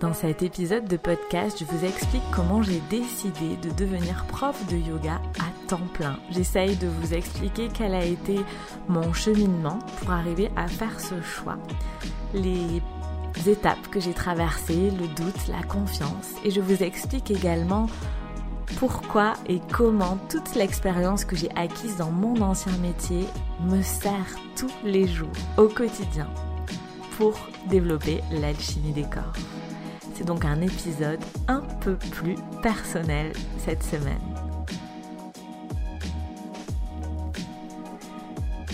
Dans cet épisode de podcast, je vous explique comment j'ai décidé de devenir prof de yoga à temps plein. J'essaye de vous expliquer quel a été mon cheminement pour arriver à faire ce choix. Les étapes que j'ai traversées, le doute, la confiance. Et je vous explique également pourquoi et comment toute l'expérience que j'ai acquise dans mon ancien métier me sert tous les jours, au quotidien, pour développer l'alchimie des corps. C'est donc un épisode un peu plus personnel cette semaine.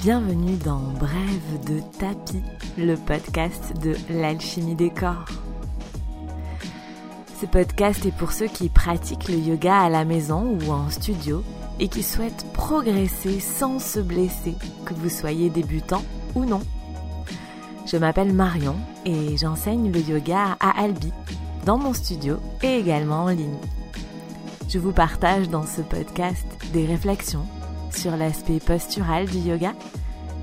Bienvenue dans Brève de tapis, le podcast de l'alchimie des corps. Ce podcast est pour ceux qui pratiquent le yoga à la maison ou en studio et qui souhaitent progresser sans se blesser, que vous soyez débutant ou non. Je m'appelle Marion et j'enseigne le yoga à Albi, dans mon studio et également en ligne. Je vous partage dans ce podcast des réflexions sur l'aspect postural du yoga,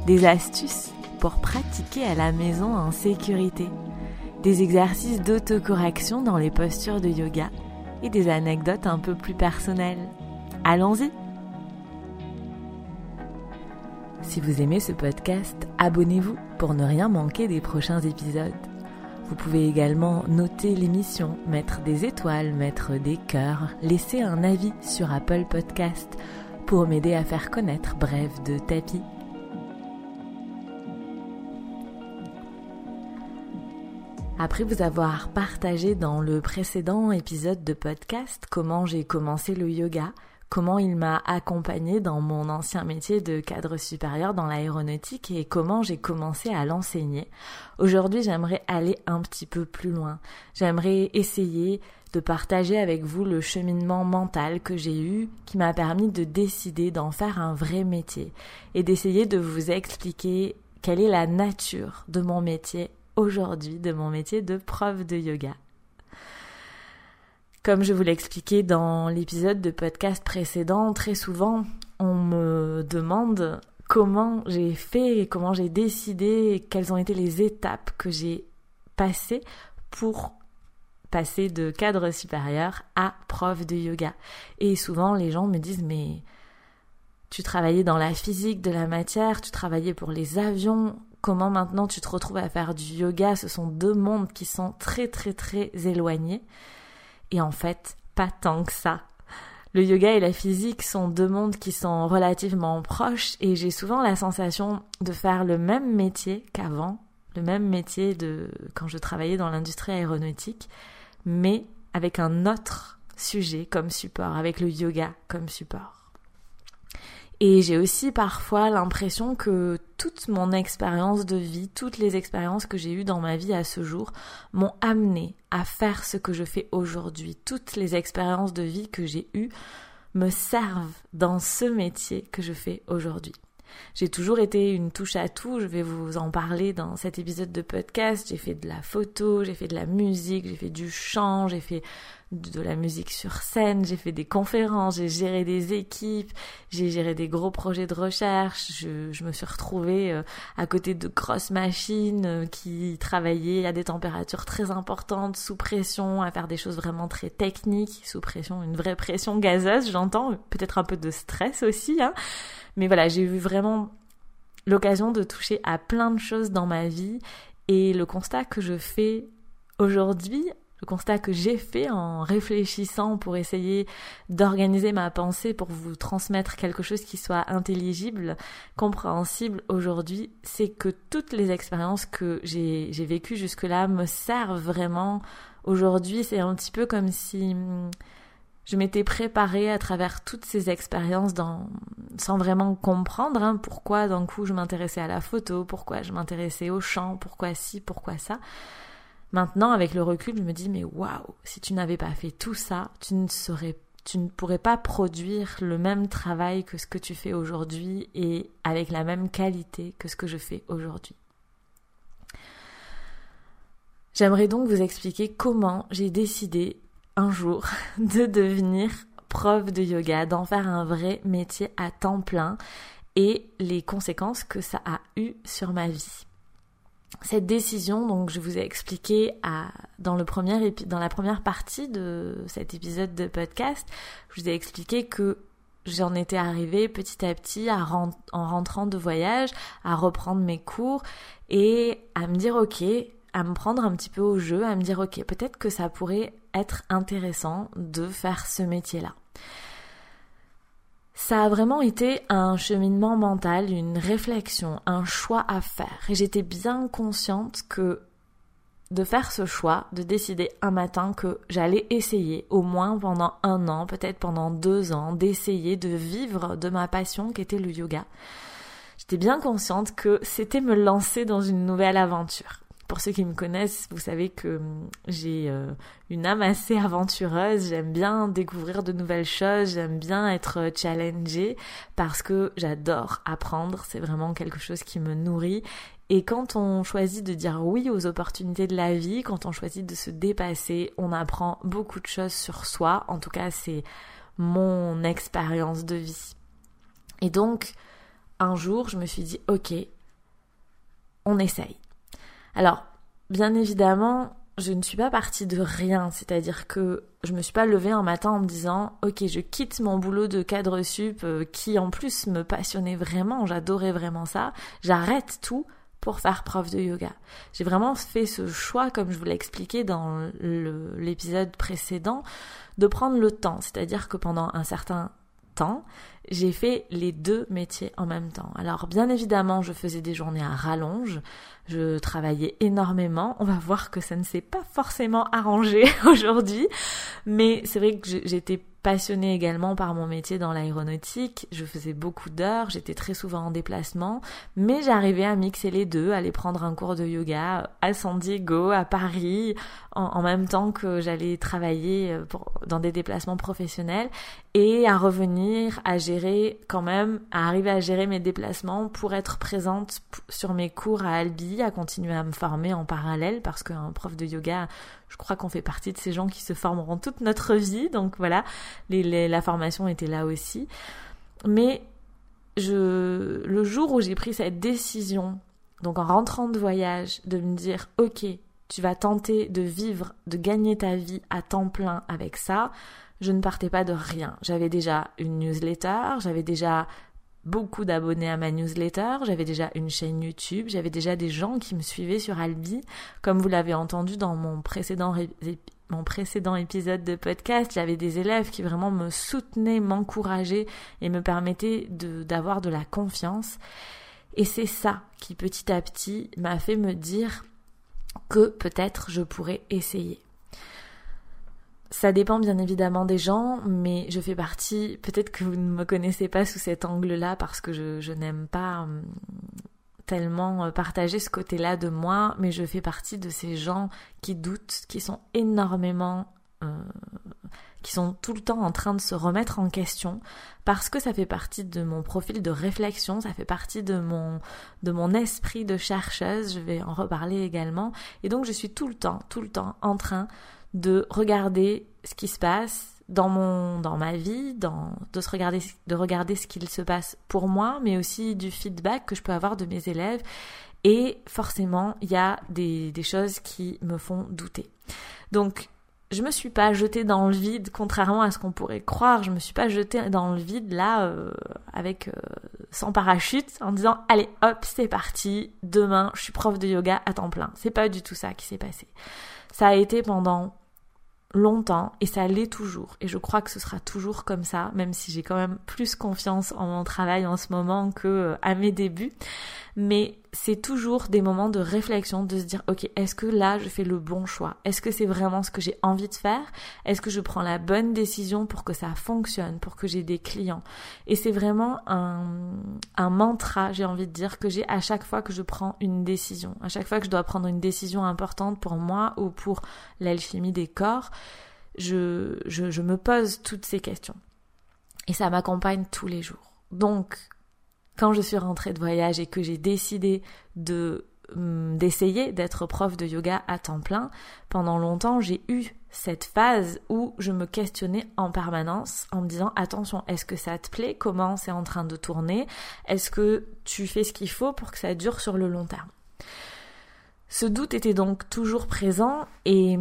des astuces pour pratiquer à la maison en sécurité, des exercices d'autocorrection dans les postures de yoga et des anecdotes un peu plus personnelles. Allons-y si vous aimez ce podcast, abonnez-vous pour ne rien manquer des prochains épisodes. Vous pouvez également noter l'émission, mettre des étoiles, mettre des cœurs, laisser un avis sur Apple Podcast pour m'aider à faire connaître Bref de Tapis. Après vous avoir partagé dans le précédent épisode de podcast comment j'ai commencé le yoga, comment il m'a accompagné dans mon ancien métier de cadre supérieur dans l'aéronautique et comment j'ai commencé à l'enseigner. Aujourd'hui, j'aimerais aller un petit peu plus loin. J'aimerais essayer de partager avec vous le cheminement mental que j'ai eu qui m'a permis de décider d'en faire un vrai métier et d'essayer de vous expliquer quelle est la nature de mon métier aujourd'hui, de mon métier de prof de yoga. Comme je vous l'ai expliqué dans l'épisode de podcast précédent, très souvent on me demande comment j'ai fait, comment j'ai décidé, quelles ont été les étapes que j'ai passées pour passer de cadre supérieur à prof de yoga. Et souvent les gens me disent mais tu travaillais dans la physique de la matière, tu travaillais pour les avions, comment maintenant tu te retrouves à faire du yoga? Ce sont deux mondes qui sont très très très éloignés. Et en fait, pas tant que ça. Le yoga et la physique sont deux mondes qui sont relativement proches et j'ai souvent la sensation de faire le même métier qu'avant, le même métier de quand je travaillais dans l'industrie aéronautique, mais avec un autre sujet comme support, avec le yoga comme support. Et j'ai aussi parfois l'impression que toute mon expérience de vie, toutes les expériences que j'ai eues dans ma vie à ce jour m'ont amené à faire ce que je fais aujourd'hui. Toutes les expériences de vie que j'ai eues me servent dans ce métier que je fais aujourd'hui. J'ai toujours été une touche à tout, je vais vous en parler dans cet épisode de podcast. J'ai fait de la photo, j'ai fait de la musique, j'ai fait du chant, j'ai fait de la musique sur scène, j'ai fait des conférences, j'ai géré des équipes, j'ai géré des gros projets de recherche, je, me suis retrouvée euh, à côté de grosses machines euh, qui travaillaient à des températures très importantes, sous pression, à faire des choses vraiment très techniques, sous pression, une vraie pression gazeuse, j'entends, peut-être un peu de stress aussi, hein. Mais voilà, j'ai eu vraiment l'occasion de toucher à plein de choses dans ma vie. Et le constat que je fais aujourd'hui, le constat que j'ai fait en réfléchissant pour essayer d'organiser ma pensée pour vous transmettre quelque chose qui soit intelligible, compréhensible aujourd'hui, c'est que toutes les expériences que j'ai vécues jusque-là me servent vraiment aujourd'hui. C'est un petit peu comme si je m'étais préparée à travers toutes ces expériences dans, sans vraiment comprendre hein, pourquoi d'un coup je m'intéressais à la photo, pourquoi je m'intéressais au chant, pourquoi ci, pourquoi ça. Maintenant, avec le recul, je me dis mais waouh, si tu n'avais pas fait tout ça, tu ne tu ne pourrais pas produire le même travail que ce que tu fais aujourd'hui et avec la même qualité que ce que je fais aujourd'hui. J'aimerais donc vous expliquer comment j'ai décidé un jour de devenir prof de yoga, d'en faire un vrai métier à temps plein et les conséquences que ça a eu sur ma vie. Cette décision, donc je vous ai expliqué dans, le premier dans la première partie de cet épisode de podcast, je vous ai expliqué que j'en étais arrivée petit à petit à en rentrant de voyage, à reprendre mes cours et à me dire ok, à me prendre un petit peu au jeu, à me dire ok, peut-être que ça pourrait être intéressant de faire ce métier-là. Ça a vraiment été un cheminement mental, une réflexion, un choix à faire. Et j'étais bien consciente que de faire ce choix, de décider un matin que j'allais essayer, au moins pendant un an, peut-être pendant deux ans, d'essayer de vivre de ma passion qui était le yoga. J'étais bien consciente que c'était me lancer dans une nouvelle aventure. Pour ceux qui me connaissent, vous savez que hum, j'ai euh, une âme assez aventureuse, j'aime bien découvrir de nouvelles choses, j'aime bien être euh, challengée parce que j'adore apprendre, c'est vraiment quelque chose qui me nourrit et quand on choisit de dire oui aux opportunités de la vie, quand on choisit de se dépasser, on apprend beaucoup de choses sur soi. En tout cas, c'est mon expérience de vie. Et donc, un jour, je me suis dit, ok, on essaye. Alors, bien évidemment, je ne suis pas partie de rien, c'est-à-dire que je me suis pas levée un matin en me disant OK, je quitte mon boulot de cadre sup euh, qui en plus me passionnait vraiment, j'adorais vraiment ça, j'arrête tout pour faire prof de yoga. J'ai vraiment fait ce choix comme je vous l'ai expliqué dans l'épisode précédent de prendre le temps, c'est-à-dire que pendant un certain temps, j'ai fait les deux métiers en même temps. Alors bien évidemment, je faisais des journées à rallonge, je travaillais énormément. On va voir que ça ne s'est pas forcément arrangé aujourd'hui, mais c'est vrai que j'étais passionnée également par mon métier dans l'aéronautique. Je faisais beaucoup d'heures, j'étais très souvent en déplacement, mais j'arrivais à mixer les deux, aller prendre un cours de yoga à San Diego, à Paris, en, même temps que j'allais travailler euh, dans des déplacements professionnels et à revenir à gérer quand même, à arriver à gérer mes déplacements pour être présente sur mes cours à Albi, à continuer à me former en parallèle parce qu'un prof de yoga, je crois qu'on fait partie de ces gens qui se formeront toute notre vie. Donc voilà, la formation était là aussi. Mais le jour où j'ai pris cette décision, donc en rentrant de voyage, de me dire, ok, tu vas tenter de vivre, de gagner ta vie à temps plein avec ça, je ne partais pas de rien. J'avais déjà une newsletter, j'avais déjà beaucoup d'abonnés à ma newsletter, j'avais déjà une chaîne YouTube, j'avais déjà des gens qui me suivaient sur Albi. Comme vous l'avez entendu dans mon précédent, mon précédent épisode de podcast, j'avais des élèves qui vraiment me soutenaient, m'encourageaient et me permettaient d'avoir de la confiance. Et c'est ça qui petit à petit m'a fait me dire que peut-être je pourrais essayer. Ça dépend bien évidemment des gens, mais je fais partie, peut-être que vous ne me connaissez pas sous cet angle-là parce que je, n'aime pas hum, tellement euh, partager ce côté-là de moi, mais je fais partie de ces gens qui doutent, qui sont énormément... Euh, qui sont tout le temps en train de se remettre en question parce que ça fait partie de mon profil de réflexion, ça fait partie de mon de mon esprit de chercheuse, je vais en reparler également et donc je suis tout le temps tout le temps en train de regarder ce qui se passe dans mon dans ma vie, dans de se regarder de regarder ce qu'il se passe pour moi, mais aussi du feedback que je peux avoir de mes élèves. Et forcément, il y a des, des choses qui me font douter. Donc, je me suis pas jetée dans le vide, contrairement à ce qu'on pourrait croire. Je me suis pas jetée dans le vide là euh, avec euh, sans parachute en disant allez hop c'est parti demain je suis prof de yoga à temps plein. C'est pas du tout ça qui s'est passé. Ça a été pendant longtemps et ça l'est toujours. Et je crois que ce sera toujours comme ça même si j'ai quand même plus confiance en mon travail en ce moment que euh, à mes débuts. Mais c'est toujours des moments de réflexion, de se dire, ok, est-ce que là je fais le bon choix? Est-ce que c'est vraiment ce que j'ai envie de faire? Est-ce que je prends la bonne décision pour que ça fonctionne, pour que j'ai des clients? Et c'est vraiment un, un mantra, j'ai envie de dire, que j'ai à chaque fois que je prends une décision. À chaque fois que je dois prendre une décision importante pour moi ou pour l'alchimie des corps, je, je, je me pose toutes ces questions. Et ça m'accompagne tous les jours. Donc, quand je suis rentrée de voyage et que j'ai décidé de hum, d'essayer d'être prof de yoga à temps plein, pendant longtemps j'ai eu cette phase où je me questionnais en permanence en me disant attention, est-ce que ça te plaît? Comment c'est en train de tourner? Est-ce que tu fais ce qu'il faut pour que ça dure sur le long terme? Ce doute était donc toujours présent et,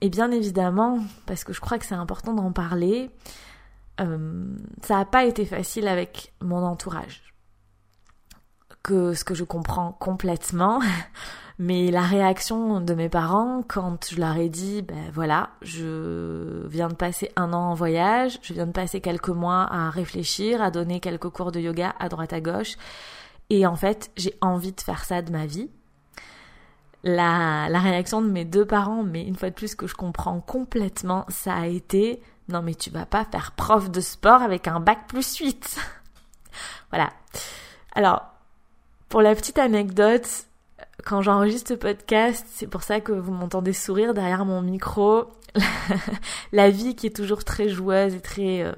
et bien évidemment, parce que je crois que c'est important d'en parler, euh, ça n'a pas été facile avec mon entourage. Que ce que je comprends complètement, mais la réaction de mes parents quand je leur ai dit, ben voilà, je viens de passer un an en voyage, je viens de passer quelques mois à réfléchir, à donner quelques cours de yoga à droite à gauche, et en fait j'ai envie de faire ça de ma vie. La, la réaction de mes deux parents, mais une fois de plus que je comprends complètement, ça a été non mais tu vas pas faire prof de sport avec un bac plus 8. voilà. Alors, pour la petite anecdote, quand j'enregistre ce podcast, c'est pour ça que vous m'entendez sourire derrière mon micro. la vie qui est toujours très joueuse et très euh,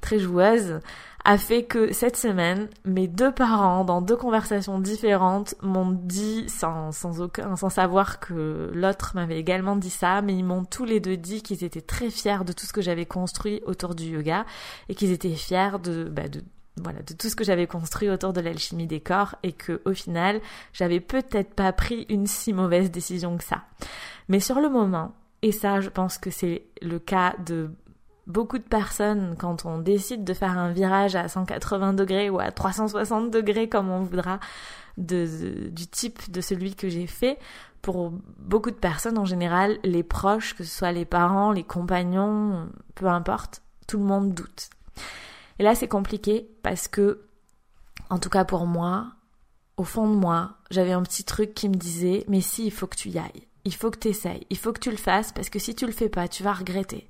très joueuse a fait que cette semaine, mes deux parents, dans deux conversations différentes, m'ont dit, sans, sans, aucun, sans savoir que l'autre m'avait également dit ça, mais ils m'ont tous les deux dit qu'ils étaient très fiers de tout ce que j'avais construit autour du yoga et qu'ils étaient fiers de, bah, de voilà, de tout ce que j'avais construit autour de l'alchimie des corps et que au final, j'avais peut-être pas pris une si mauvaise décision que ça. Mais sur le moment, et ça, je pense que c'est le cas de beaucoup de personnes, quand on décide de faire un virage à 180 degrés ou à 360 degrés, comme on voudra, du type de celui que j'ai fait, pour beaucoup de personnes en général, les proches, que ce soit les parents, les compagnons, peu importe, tout le monde doute. Et là, c'est compliqué parce que, en tout cas pour moi, au fond de moi, j'avais un petit truc qui me disait, mais si, il faut que tu y ailles. Il faut que tu essayes. Il faut que tu le fasses parce que si tu le fais pas, tu vas regretter.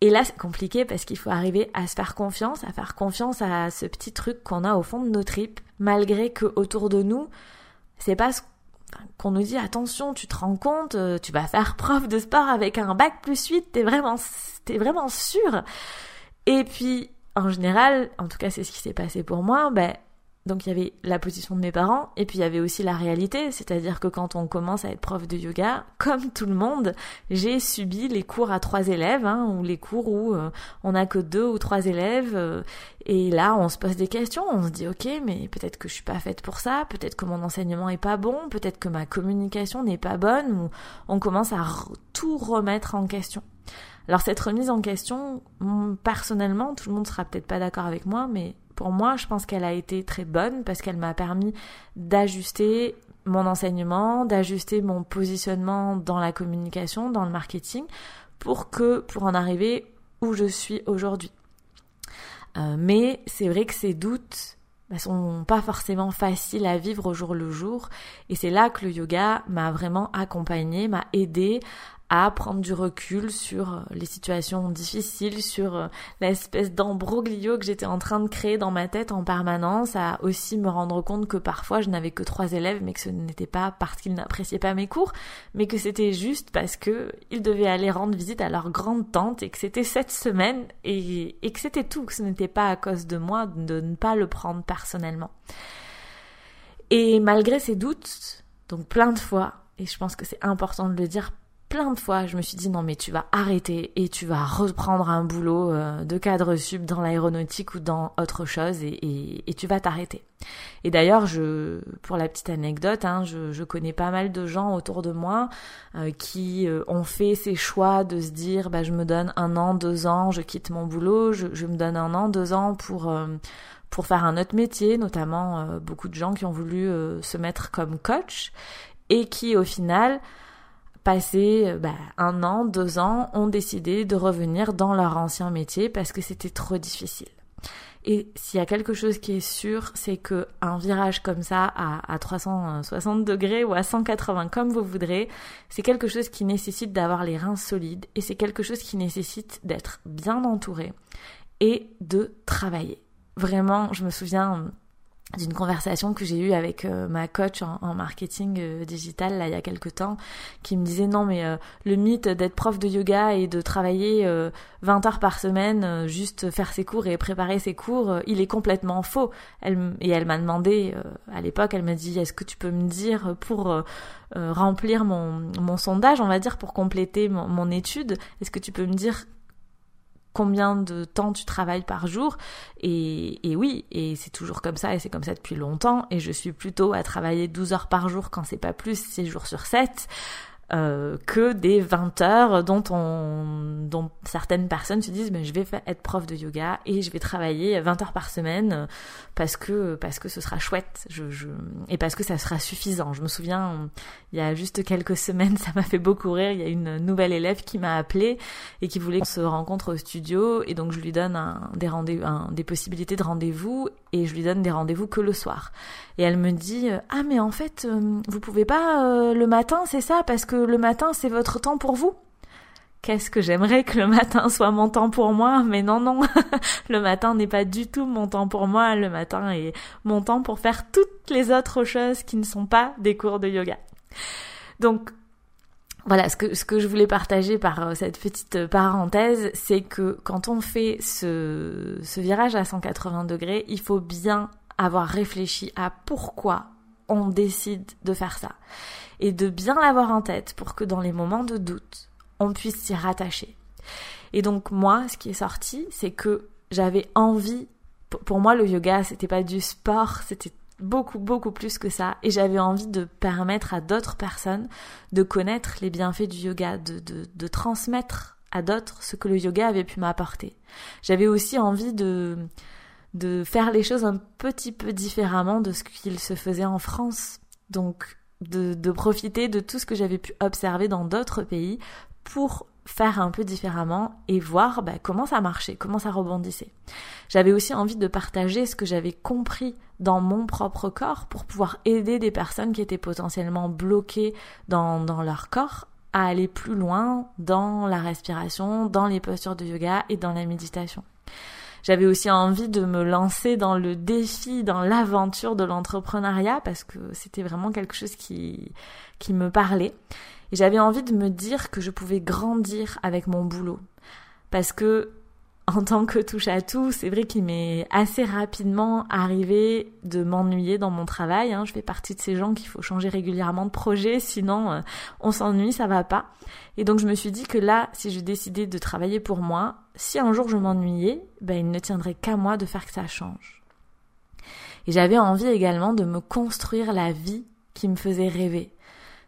Et là, c'est compliqué parce qu'il faut arriver à se faire confiance, à faire confiance à ce petit truc qu'on a au fond de nos tripes, malgré que autour de nous, c'est pas qu'on nous dit attention, tu te rends compte, euh, tu vas faire prof de sport avec un bac plus 8, t'es vraiment, t'es vraiment sûr. Et puis, en général, en tout cas, c'est ce qui s'est passé pour moi, ben, donc il y avait la position de mes parents et puis il y avait aussi la réalité, c'est-à-dire que quand on commence à être prof de yoga, comme tout le monde, j'ai subi les cours à trois élèves hein, ou les cours où euh, on n'a que deux ou trois élèves euh, et là on se pose des questions, on se dit ok mais peut-être que je suis pas faite pour ça, peut-être que mon enseignement est pas bon, peut-être que ma communication n'est pas bonne ou on commence à tout remettre en question. Alors cette remise en question, personnellement, tout le monde sera peut-être pas d'accord avec moi, mais pour moi, je pense qu'elle a été très bonne parce qu'elle m'a permis d'ajuster mon enseignement, d'ajuster mon positionnement dans la communication, dans le marketing, pour que, pour en arriver où je suis aujourd'hui. Euh, mais c'est vrai que ces doutes bah, sont pas forcément faciles à vivre au jour le jour, et c'est là que le yoga m'a vraiment accompagné, m'a aidé à prendre du recul sur euh, les situations difficiles, sur euh, l'espèce d'embroglio que j'étais en train de créer dans ma tête en permanence, à aussi me rendre compte que parfois je n'avais que trois élèves, mais que ce n'était pas parce qu'ils n'appréciaient pas mes cours, mais que c'était juste parce que ils devaient aller rendre visite à leur grande tante et que c'était cette semaine et, et que c'était tout, que ce n'était pas à cause de moi de ne pas le prendre personnellement. Et malgré ces doutes, donc plein de fois, et je pense que c'est important de le dire, plein de fois, je me suis dit non mais tu vas arrêter et tu vas reprendre un boulot euh, de cadre sub dans l'aéronautique ou dans autre chose et, et, tu vas t'arrêter. Et d'ailleurs, je, pour la petite anecdote, hein, je, je, connais pas mal de gens autour de moi euh, qui euh, ont fait ces choix de se dire bah je me donne un an, deux ans, je quitte mon boulot, je, je me donne un an, deux ans pour pour faire un autre métier, notamment beaucoup de gens qui ont voulu se mettre comme coach et qui au final passé euh, bah, un an, deux ans, ont décidé de revenir dans leur ancien métier parce que c'était trop difficile. Et s'il y a quelque chose qui est sûr, c'est que un virage comme ça à, à 360 degrés ou à 180 comme vous voudrez, c'est quelque chose qui nécessite d'avoir les reins solides et c'est quelque chose qui nécessite d'être bien entouré et de travailler. Vraiment, je me souviens d'une conversation que j'ai eue avec euh, ma coach en, marketing euh, digital là il y a quelque temps qui me disait non mais euh, le mythe d'être prof de yoga et de travailler 20 heures par semaine juste faire ses cours et préparer ses cours il est complètement faux. Et elle m'a demandé à l'époque elle m'a dit est-ce que tu peux me dire pour remplir mon, sondage on va dire pour compléter mon étude est-ce que tu peux me dire combien de temps tu travailles par jour. Et, oui, et c'est toujours comme ça, et c'est comme ça depuis longtemps. Et je suis plutôt à travailler 12 heures par jour quand c'est pas plus, 6 jours sur 7. Euh, que des 20 heures dont on, dont certaines personnes se disent mais je vais être prof de yoga et je vais travailler 20 heures par semaine parce que parce que ce sera chouette et parce que ça sera suffisant. Je me souviens il y a juste quelques semaines ça m'a fait beaucoup rire. Il y a une nouvelle élève qui m'a appelé et qui voulait qu'on se rencontre au studio et donc je lui donne des rendez un, des possibilités de rendez-vous et je lui donne des rendez-vous que le soir. Et elle me dit ah mais en fait vous pouvez pas le matin c'est ça? Parce que le matin, c'est votre temps pour vous Qu'est-ce que j'aimerais que le matin soit mon temps pour moi, mais non, non, le matin n'est pas du tout mon temps pour moi, le matin est mon temps pour faire toutes les autres choses qui ne sont pas des cours de yoga. Donc, voilà, ce que, je voulais partager par euh, cette petite parenthèse, c'est que quand on fait ce, ce virage à 180 degrés, il faut bien avoir réfléchi à pourquoi on décide de faire ça et de bien l'avoir en tête pour que dans les moments de doute, on puisse s'y rattacher. Et donc moi, ce qui est sorti, c'est que j'avais envie, pour moi le yoga, c'était pas du sport, c'était beaucoup beaucoup plus que ça et j'avais envie de permettre à d'autres personnes de connaître les bienfaits du yoga, de, de, de transmettre à d'autres ce que le yoga avait pu m'apporter. J'avais aussi envie de de faire les choses un petit peu différemment de ce qu'il se faisait en France. Donc de, profiter de tout ce que j'avais pu observer dans d'autres pays pour faire un peu différemment et voir bah, comment ça marchait, comment ça rebondissait. J'avais aussi envie de partager ce que j'avais compris dans mon propre corps pour pouvoir aider des personnes qui étaient potentiellement bloquées dans, dans leur corps à aller plus loin dans la respiration, dans les postures de yoga et dans la méditation. J'avais aussi envie de me lancer dans le défi, dans l'aventure de l'entrepreneuriat parce que c'était vraiment quelque chose qui, qui me parlait. Et j'avais envie de me dire que je pouvais grandir avec mon boulot. Parce que en tant que touche à tout, c'est vrai qu'il m'est assez rapidement arrivé de m'ennuyer dans mon travail. Hein. Je fais partie de ces gens qu'il faut changer régulièrement de projet, sinon euh, on s'ennuie, ça va pas. Et donc je me suis dit que là, si je décidais de travailler pour moi, si un jour je m'ennuyais, ben il ne tiendrait qu'à moi de faire que ça change. Et j'avais envie également de me construire la vie qui me faisait rêver,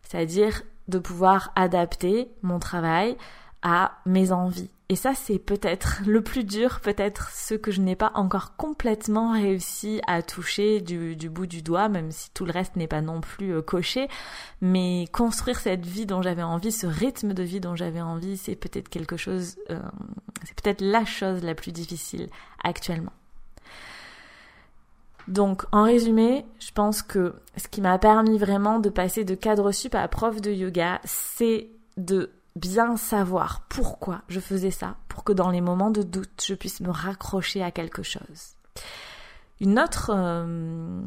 c'est-à-dire de pouvoir adapter mon travail à mes envies et ça, c'est peut-être le plus dur, peut-être ce que je n'ai pas encore complètement réussi à toucher du, bout du doigt, même si tout le reste n'est pas non plus euh, coché. Mais construire cette vie dont j'avais envie, ce rythme de vie dont j'avais envie, c'est peut-être quelque chose, euh, c'est peut-être la chose la plus difficile actuellement. Donc, en résumé, je pense que ce qui m'a permis vraiment de passer de cadre sup à prof de yoga, c'est de bien savoir pourquoi je faisais ça, pour que dans les moments de doute, je puisse me raccrocher à quelque chose. Une autre, euh,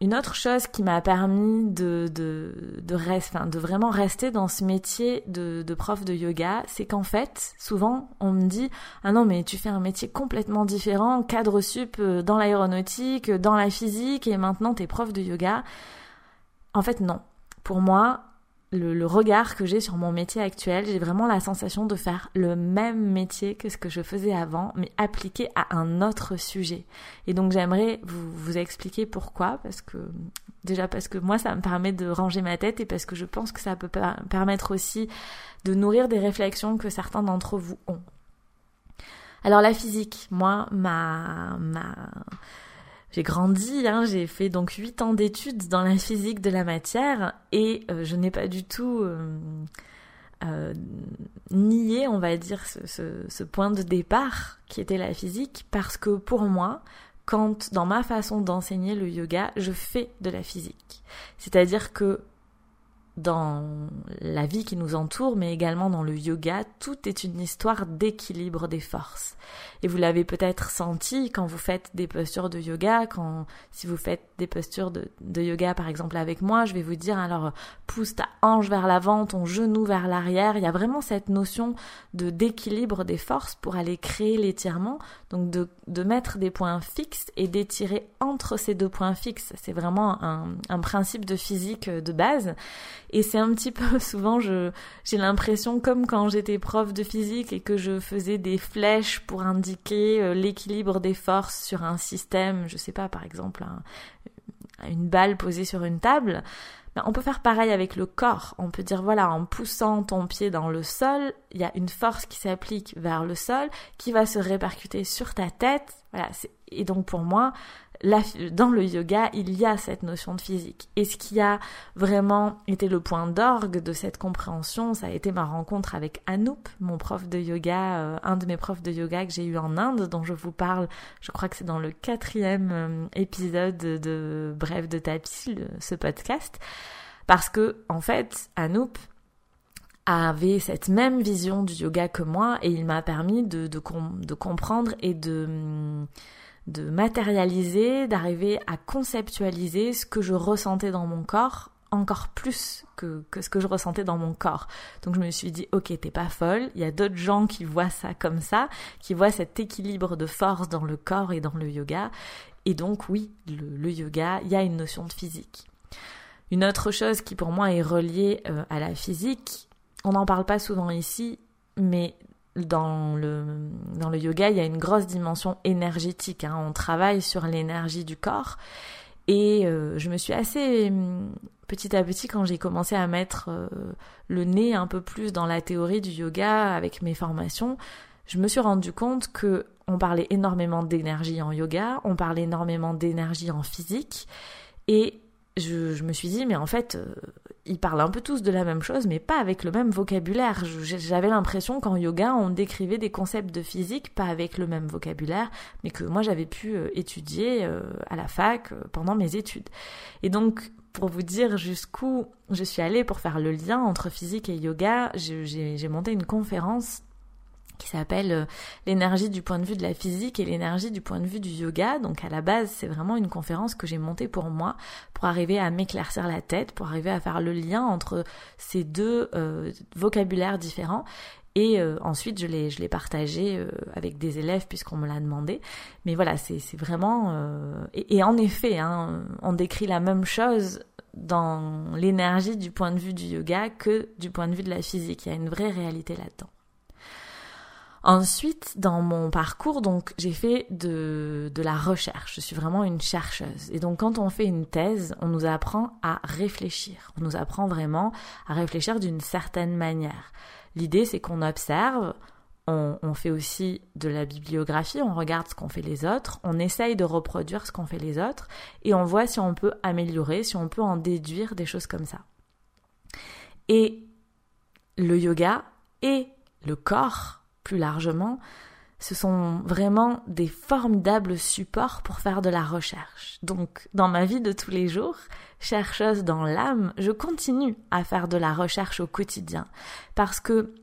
une autre chose qui m'a permis de, de, de, de vraiment rester dans ce métier de, de prof de yoga, c'est qu'en fait, souvent, on me dit Ah non, mais tu fais un métier complètement différent, cadre sup euh, dans l'aéronautique, dans la physique, et maintenant tu es prof de yoga. En fait, non. Pour moi, le, regard que j'ai sur mon métier actuel, j'ai vraiment la sensation de faire le même métier que ce que je faisais avant, mais appliqué à un autre sujet. Et donc j'aimerais vous, vous expliquer pourquoi, parce que déjà parce que moi ça me permet de ranger ma tête et parce que je pense que ça peut permettre aussi de nourrir des réflexions que certains d'entre vous ont. Alors la physique, moi, ma, ma, j'ai grandi, hein, j'ai fait donc 8 ans d'études dans la physique de la matière et euh, je n'ai pas du tout euh, euh, nié, on va dire, ce, point de départ qui était la physique parce que pour moi, quand dans ma façon d'enseigner le yoga, je fais de la physique. C'est-à-dire que dans la vie qui nous entoure, mais également dans le yoga, tout est une histoire d'équilibre des forces. Et vous l'avez peut-être senti quand vous faites des postures de yoga, quand si vous faites des postures de, yoga par exemple avec moi, je vais vous dire alors pousse ta hanche vers l'avant, ton genou vers l'arrière. Il y a vraiment cette notion de d'équilibre des forces pour aller créer l'étirement, donc de, de mettre des points fixes et d'étirer entre ces deux points fixes. C'est vraiment un, un principe de physique de base. Et c'est un petit peu souvent, je, j'ai l'impression comme quand j'étais prof de physique et que je faisais des flèches pour indiquer euh, l'équilibre des forces sur un système, je sais pas, par exemple, une balle posée sur une table. Ben, on peut faire pareil avec le corps. On peut dire, voilà, en poussant ton pied dans le sol, il y a une force qui s'applique vers le sol, qui va se répercuter sur ta tête. Voilà. Et donc, pour moi, dans le yoga, il y a cette notion de physique. Et ce qui a vraiment été le point d'orgue de cette compréhension, ça a été ma rencontre avec Anup, mon prof de yoga, euh, un de mes profs de yoga que j'ai eu en Inde, dont je vous parle, je crois que c'est dans le quatrième euh, épisode de Bref de tapis, ce podcast. Parce que, en fait, Anup, avait cette même vision du yoga que moi et il m'a permis de, comprendre et de de matérialiser, d'arriver à conceptualiser ce que je ressentais dans mon corps encore plus que, ce que je ressentais dans mon corps. Donc je me suis dit, ok, t'es pas folle, il y a d'autres gens qui voient ça comme ça, qui voient cet équilibre de force dans le corps et dans le yoga. Et donc oui, le, le yoga, il y a une notion de physique. Une autre chose qui pour moi est reliée euh, à la physique, on n'en parle pas souvent ici, mais dans le, dans le yoga, il y a une grosse dimension énergétique. Hein. On travaille sur l'énergie du corps. Et euh, je me suis assez petit à petit, quand j'ai commencé à mettre euh, le nez un peu plus dans la théorie du yoga avec mes formations, je me suis rendu compte que on parlait énormément d'énergie en yoga, on parlait énormément d'énergie en physique, et je, je, me suis dit, mais en fait, euh, ils parlent un peu tous de la même chose, mais pas avec le même vocabulaire. J'avais l'impression qu'en yoga, on décrivait des concepts de physique, pas avec le même vocabulaire, mais que moi j'avais pu euh, étudier euh, à la fac pendant mes études. Et donc, pour vous dire jusqu'où je suis allée pour faire le lien entre physique et yoga, j'ai monté une conférence qui s'appelle euh, l'énergie du point de vue de la physique et l'énergie du point de vue du yoga. Donc à la base, c'est vraiment une conférence que j'ai montée pour moi, pour arriver à m'éclaircir la tête, pour arriver à faire le lien entre ces deux euh, vocabulaires différents. Et euh, ensuite, je l'ai, je l'ai partagé avec des élèves puisqu'on me l'a demandé. Mais voilà, c'est, c'est vraiment... Et, et, en effet, hein, on décrit la même chose dans l'énergie du point de vue du yoga que du point de vue de la physique. Il y a une vraie réalité là-dedans. Ensuite, dans mon parcours, donc, j'ai fait de, de la recherche. Je suis vraiment une chercheuse. Et donc, quand on fait une thèse, on nous apprend à réfléchir. On nous apprend vraiment à réfléchir d'une certaine manière. L'idée, c'est qu'on observe, on, on, fait aussi de la bibliographie, on regarde ce qu'ont fait les autres, on essaye de reproduire ce qu'ont fait les autres, et on voit si on peut améliorer, si on peut en déduire des choses comme ça. Et le yoga et le corps plus largement, ce sont vraiment des formidables supports pour faire de la recherche. Donc, dans ma vie de tous les jours, chercheuse dans l'âme, je continue à faire de la recherche au quotidien parce que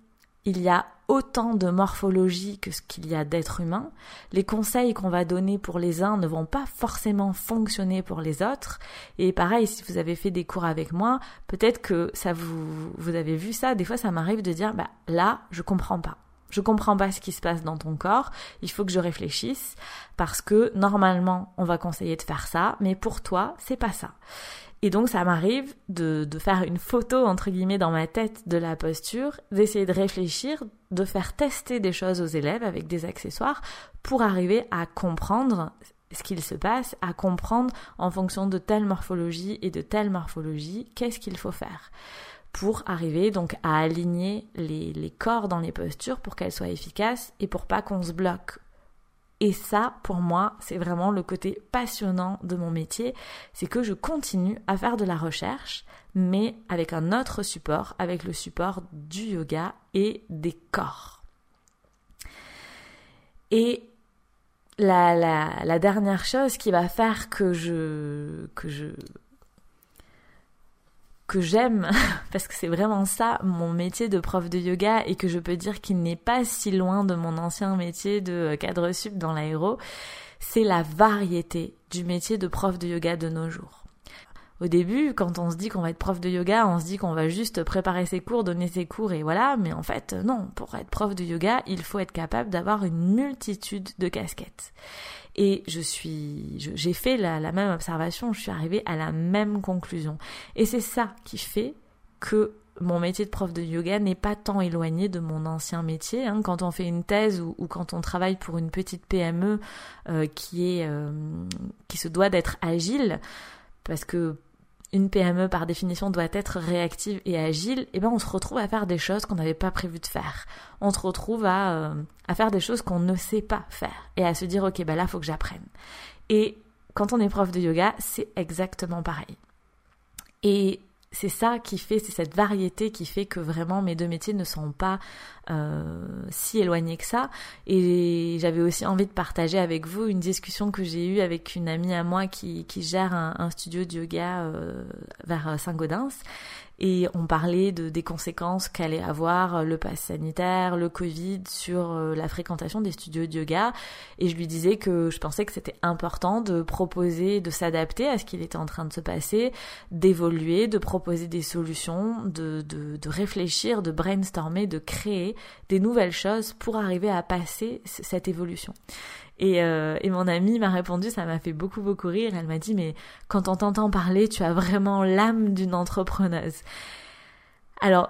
il y a autant de morphologie que ce qu'il y a d'êtres humains. Les conseils qu'on va donner pour les uns ne vont pas forcément fonctionner pour les autres. Et pareil, si vous avez fait des cours avec moi, peut-être que ça vous, vous avez vu ça. Des fois, ça m'arrive de dire, bah, là, je comprends pas je comprends pas ce qui se passe dans ton corps, il faut que je réfléchisse parce que normalement on va conseiller de faire ça, mais pour toi c'est pas ça. Et donc ça m'arrive de, de faire une photo entre guillemets dans ma tête de la posture, d'essayer de réfléchir, de faire tester des choses aux élèves avec des accessoires pour arriver à comprendre ce qu'il se passe, à comprendre en fonction de telle morphologie et de telle morphologie qu'est-ce qu'il faut faire pour arriver donc à aligner les, corps dans les postures pour qu'elles soient efficaces et pour pas qu'on se bloque. Et ça, pour moi, c'est vraiment le côté passionnant de mon métier, c'est que je continue à faire de la recherche, mais avec un autre support, avec le support du yoga et des corps. Et la, dernière chose qui va faire que je que j'aime, parce que c'est vraiment ça mon métier de prof de yoga et que je peux dire qu'il n'est pas si loin de mon ancien métier de cadre sup dans l'aéro, c'est la variété du métier de prof de yoga de nos jours. Au début, quand on se dit qu'on va être prof de yoga, on se dit qu'on va juste préparer ses cours, donner ses cours et voilà, mais en fait, non, pour être prof de yoga, il faut être capable d'avoir une multitude de casquettes. Et je suis, j'ai fait la, même observation, je suis arrivée à la même conclusion. Et c'est ça qui fait que mon métier de prof de yoga n'est pas tant éloigné de mon ancien métier. Hein. Quand on fait une thèse ou, quand on travaille pour une petite PME euh, qui est euh, qui se doit d'être agile, parce que une PME par définition doit être réactive et agile, et eh ben on se retrouve à faire des choses qu'on n'avait pas prévu de faire. On se retrouve à, euh, à faire des choses qu'on ne sait pas faire et à se dire ok ben là faut que j'apprenne. Et quand on est prof de yoga, c'est exactement pareil. Et c'est ça qui fait, c'est cette variété qui fait que vraiment mes deux métiers ne sont pas euh, si éloignés que ça. Et j'avais aussi envie de partager avec vous une discussion que j'ai eue avec une amie à moi qui, qui gère un, studio de yoga euh, vers Saint-Gaudens et on parlait de, des conséquences qu'allait avoir euh, le pass sanitaire, le Covid sur euh, la fréquentation des studios de yoga. Et je lui disais que je pensais que c'était important de proposer, de s'adapter à ce qu'il était en train de se passer, d'évoluer, de proposer des solutions, de, de, de réfléchir, de brainstormer, de créer des nouvelles choses pour arriver à passer cette évolution. Et, euh, et mon amie m'a répondu, ça m'a fait beaucoup beaucoup rire. Elle m'a dit mais quand on t'entend parler, tu as vraiment l'âme d'une entrepreneuse. Alors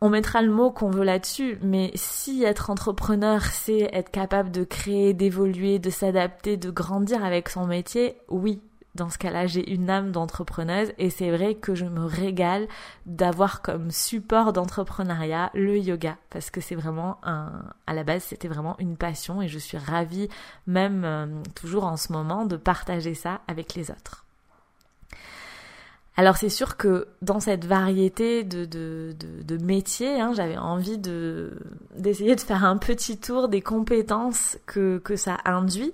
on mettra le mot qu'on veut là-dessus, mais si être entrepreneur, c'est être capable de créer, d'évoluer, de s'adapter, de grandir avec son métier, oui, dans ce cas-là, j'ai une âme d'entrepreneuse et c'est vrai que je me régale d'avoir comme support d'entrepreneuriat le yoga parce que c'est vraiment un, à la base, c'était vraiment une passion et je suis ravie, même euh, toujours en ce moment, de partager ça avec les autres. Alors c'est sûr que dans cette variété de, de, de, métiers, hein, j'avais envie de d'essayer de faire un petit tour des compétences que, que ça induit.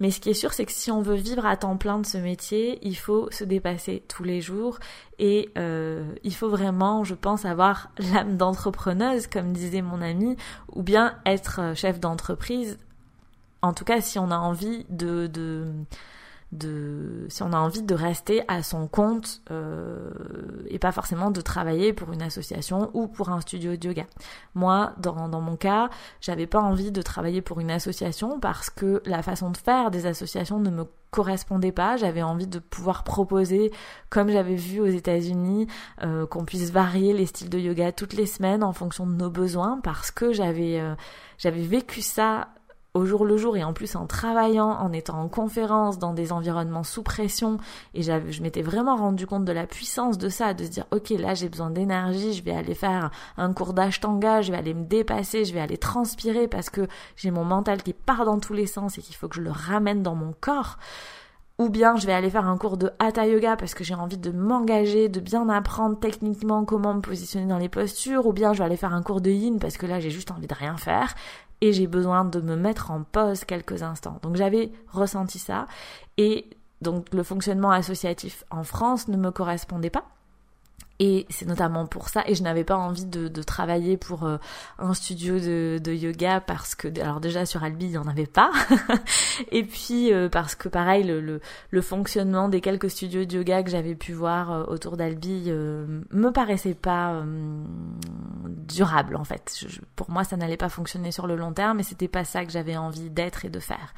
Mais ce qui est sûr, c'est que si on veut vivre à temps plein de ce métier, il faut se dépasser tous les jours et euh, il faut vraiment, je pense, avoir l'âme d'entrepreneuse, comme disait mon ami, ou bien être chef d'entreprise. En tout cas, si on a envie de, de de si on a envie de rester à son compte euh, et pas forcément de travailler pour une association ou pour un studio de yoga. Moi, dans, dans mon cas, j'avais pas envie de travailler pour une association parce que la façon de faire des associations ne me correspondait pas. J'avais envie de pouvoir proposer, comme j'avais vu aux États-Unis, euh, qu'on puisse varier les styles de yoga toutes les semaines en fonction de nos besoins parce que j'avais euh, j'avais vécu ça au jour le jour et en plus en travaillant, en étant en conférence dans des environnements sous pression et je m'étais vraiment rendu compte de la puissance de ça, de se dire ok là j'ai besoin d'énergie, je vais aller faire un cours d'ashtanga, je vais aller me dépasser, je vais aller transpirer parce que j'ai mon mental qui part dans tous les sens et qu'il faut que je le ramène dans mon corps. Ou bien je vais aller faire un cours de hatha yoga parce que j'ai envie de m'engager, de bien apprendre techniquement comment me positionner dans les postures. Ou bien je vais aller faire un cours de yin parce que là j'ai juste envie de rien faire et j'ai besoin de me mettre en pause quelques instants. Donc j'avais ressenti ça et donc le fonctionnement associatif en France ne me correspondait pas. Et c'est notamment pour ça, et je n'avais pas envie de, de travailler pour euh, un studio de, de, yoga parce que, alors déjà sur Albi, il n'y en avait pas. et puis euh, parce que pareil, le, le, le, fonctionnement des quelques studios de yoga que j'avais pu voir euh, autour d'Albi me paraissait pas durable en fait. pour moi, ça n'allait pas fonctionner sur le long terme, et c'était pas ça que j'avais envie d'être et de faire.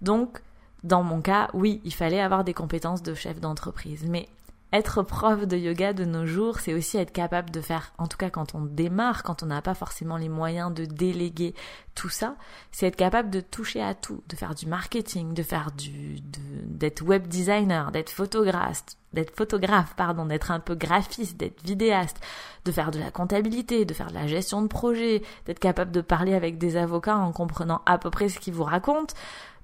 Donc, dans mon cas, oui, il fallait avoir des compétences de chef d'entreprise, mais être prof de yoga de nos jours, c'est aussi être capable de faire, en tout cas quand on démarre, quand on n'a pas forcément les moyens de déléguer tout ça, c'est être capable de toucher à tout, de faire du marketing, de faire du, d'être web designer, d'être photographe, d'être photographe, pardon, d'être un peu graphiste, d'être vidéaste, de faire de la comptabilité, de faire de la gestion de projet, d'être capable de parler avec des avocats en comprenant à peu près ce qu'ils vous racontent,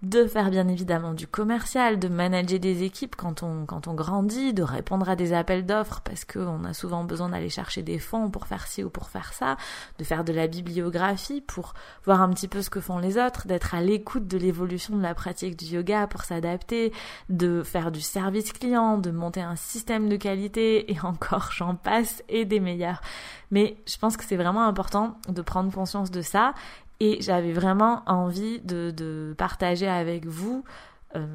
de faire bien évidemment du commercial, de manager des équipes quand on, quand on grandit, de répondre à des appels d'offres parce qu'on a souvent besoin d'aller chercher des fonds pour faire ci ou pour faire ça, de faire de la bibliographie pour voir un petit peu ce que font les autres, d'être à l'écoute de l'évolution de la pratique du yoga pour s'adapter, de faire du service client, de monter un système de qualité et encore j'en passe et des meilleurs. Mais je pense que c'est vraiment important de prendre conscience de ça et j'avais vraiment envie de, partager avec vous, euh,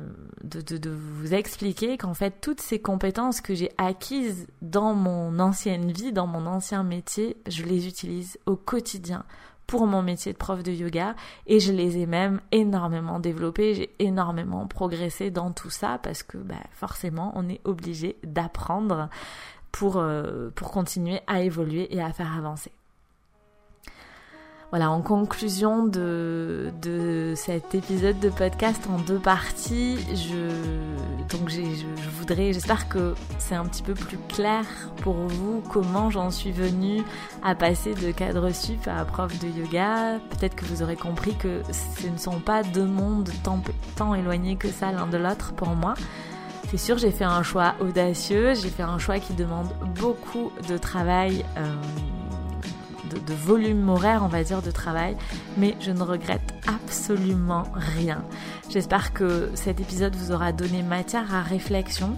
de, vous expliquer qu'en fait, toutes ces compétences que j'ai acquises dans mon ancienne vie, dans mon ancien métier, je les utilise au quotidien pour mon métier de prof de yoga et je les ai même énormément développées, j'ai énormément progressé dans tout ça parce que bah, forcément on est obligé d'apprendre pour, pour continuer à évoluer et à faire avancer. Voilà, en conclusion de, de cet épisode de podcast en deux parties, je, donc je, voudrais, j'espère que c'est un petit peu plus clair pour vous comment j'en suis venue à passer de cadre sup à prof de yoga. Peut-être que vous aurez compris que ce ne sont pas deux mondes tant, tant éloignés que ça l'un de l'autre pour moi. C'est sûr, j'ai fait un choix audacieux, j'ai fait un choix qui demande beaucoup de travail. Euh, de, volume horaire, on va dire, de travail, mais je ne regrette absolument rien. J'espère que cet épisode vous aura donné matière à réflexion,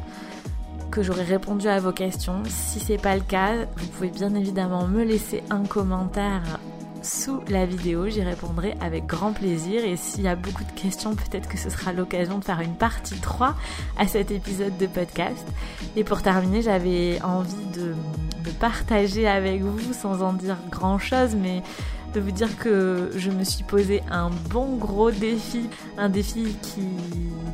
que j'aurai répondu à vos questions. Si c'est pas le cas, vous pouvez bien évidemment me laisser un commentaire sous la vidéo, j'y répondrai avec grand plaisir et s'il y a beaucoup de questions, peut-être que ce sera l'occasion de faire une partie 3 à cet épisode de podcast. Et pour terminer, j'avais envie de, de partager avec vous, sans en dire grand-chose, mais de vous dire que je me suis posé un bon gros défi, un défi qui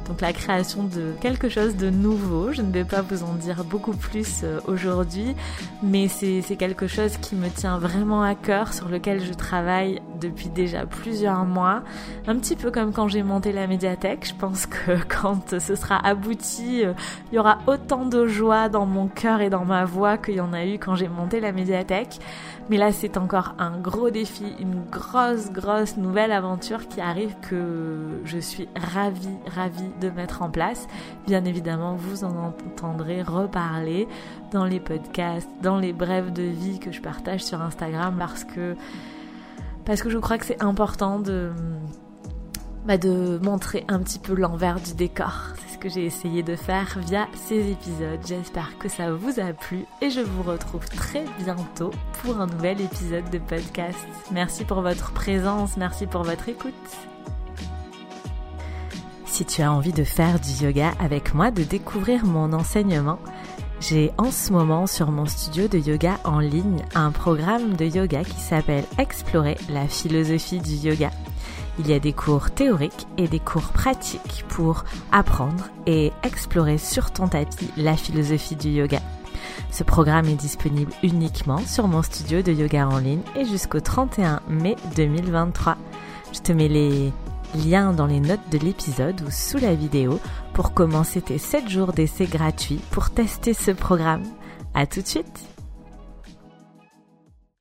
donc la création de quelque chose de nouveau. Je ne vais pas vous en dire beaucoup plus euh, aujourd'hui, mais c'est quelque chose qui me tient vraiment à cœur, sur lequel je travaille depuis déjà plusieurs mois. Un petit peu comme quand j'ai monté la médiathèque. Je pense que quand ce sera abouti, euh, il y aura autant de joie dans mon cœur et dans ma voix qu'il y en a eu quand j'ai monté la médiathèque. Mais là, c'est encore un gros défi, une grosse, grosse nouvelle aventure qui arrive que je suis ravie, ravie de mettre en place. Bien évidemment, vous en entendrez reparler dans les podcasts, dans les brèves de vie que je partage sur Instagram parce que, parce que je crois que c'est important de, de montrer un petit peu l'envers du décor que j'ai essayé de faire via ces épisodes. J'espère que ça vous a plu et je vous retrouve très bientôt pour un nouvel épisode de podcast. Merci pour votre présence, merci pour votre écoute. Si tu as envie de faire du yoga avec moi, de découvrir mon enseignement, j'ai en ce moment sur mon studio de yoga en ligne un programme de yoga qui s'appelle Explorer la philosophie du yoga. Il y a des cours théoriques et des cours pratiques pour apprendre et explorer sur ton tapis la philosophie du yoga. Ce programme est disponible uniquement sur mon studio de yoga en ligne et jusqu'au 31 mai 2023. Je te mets les liens dans les notes de l'épisode ou sous la vidéo pour commencer tes 7 jours d'essai gratuits pour tester ce programme. À tout de suite!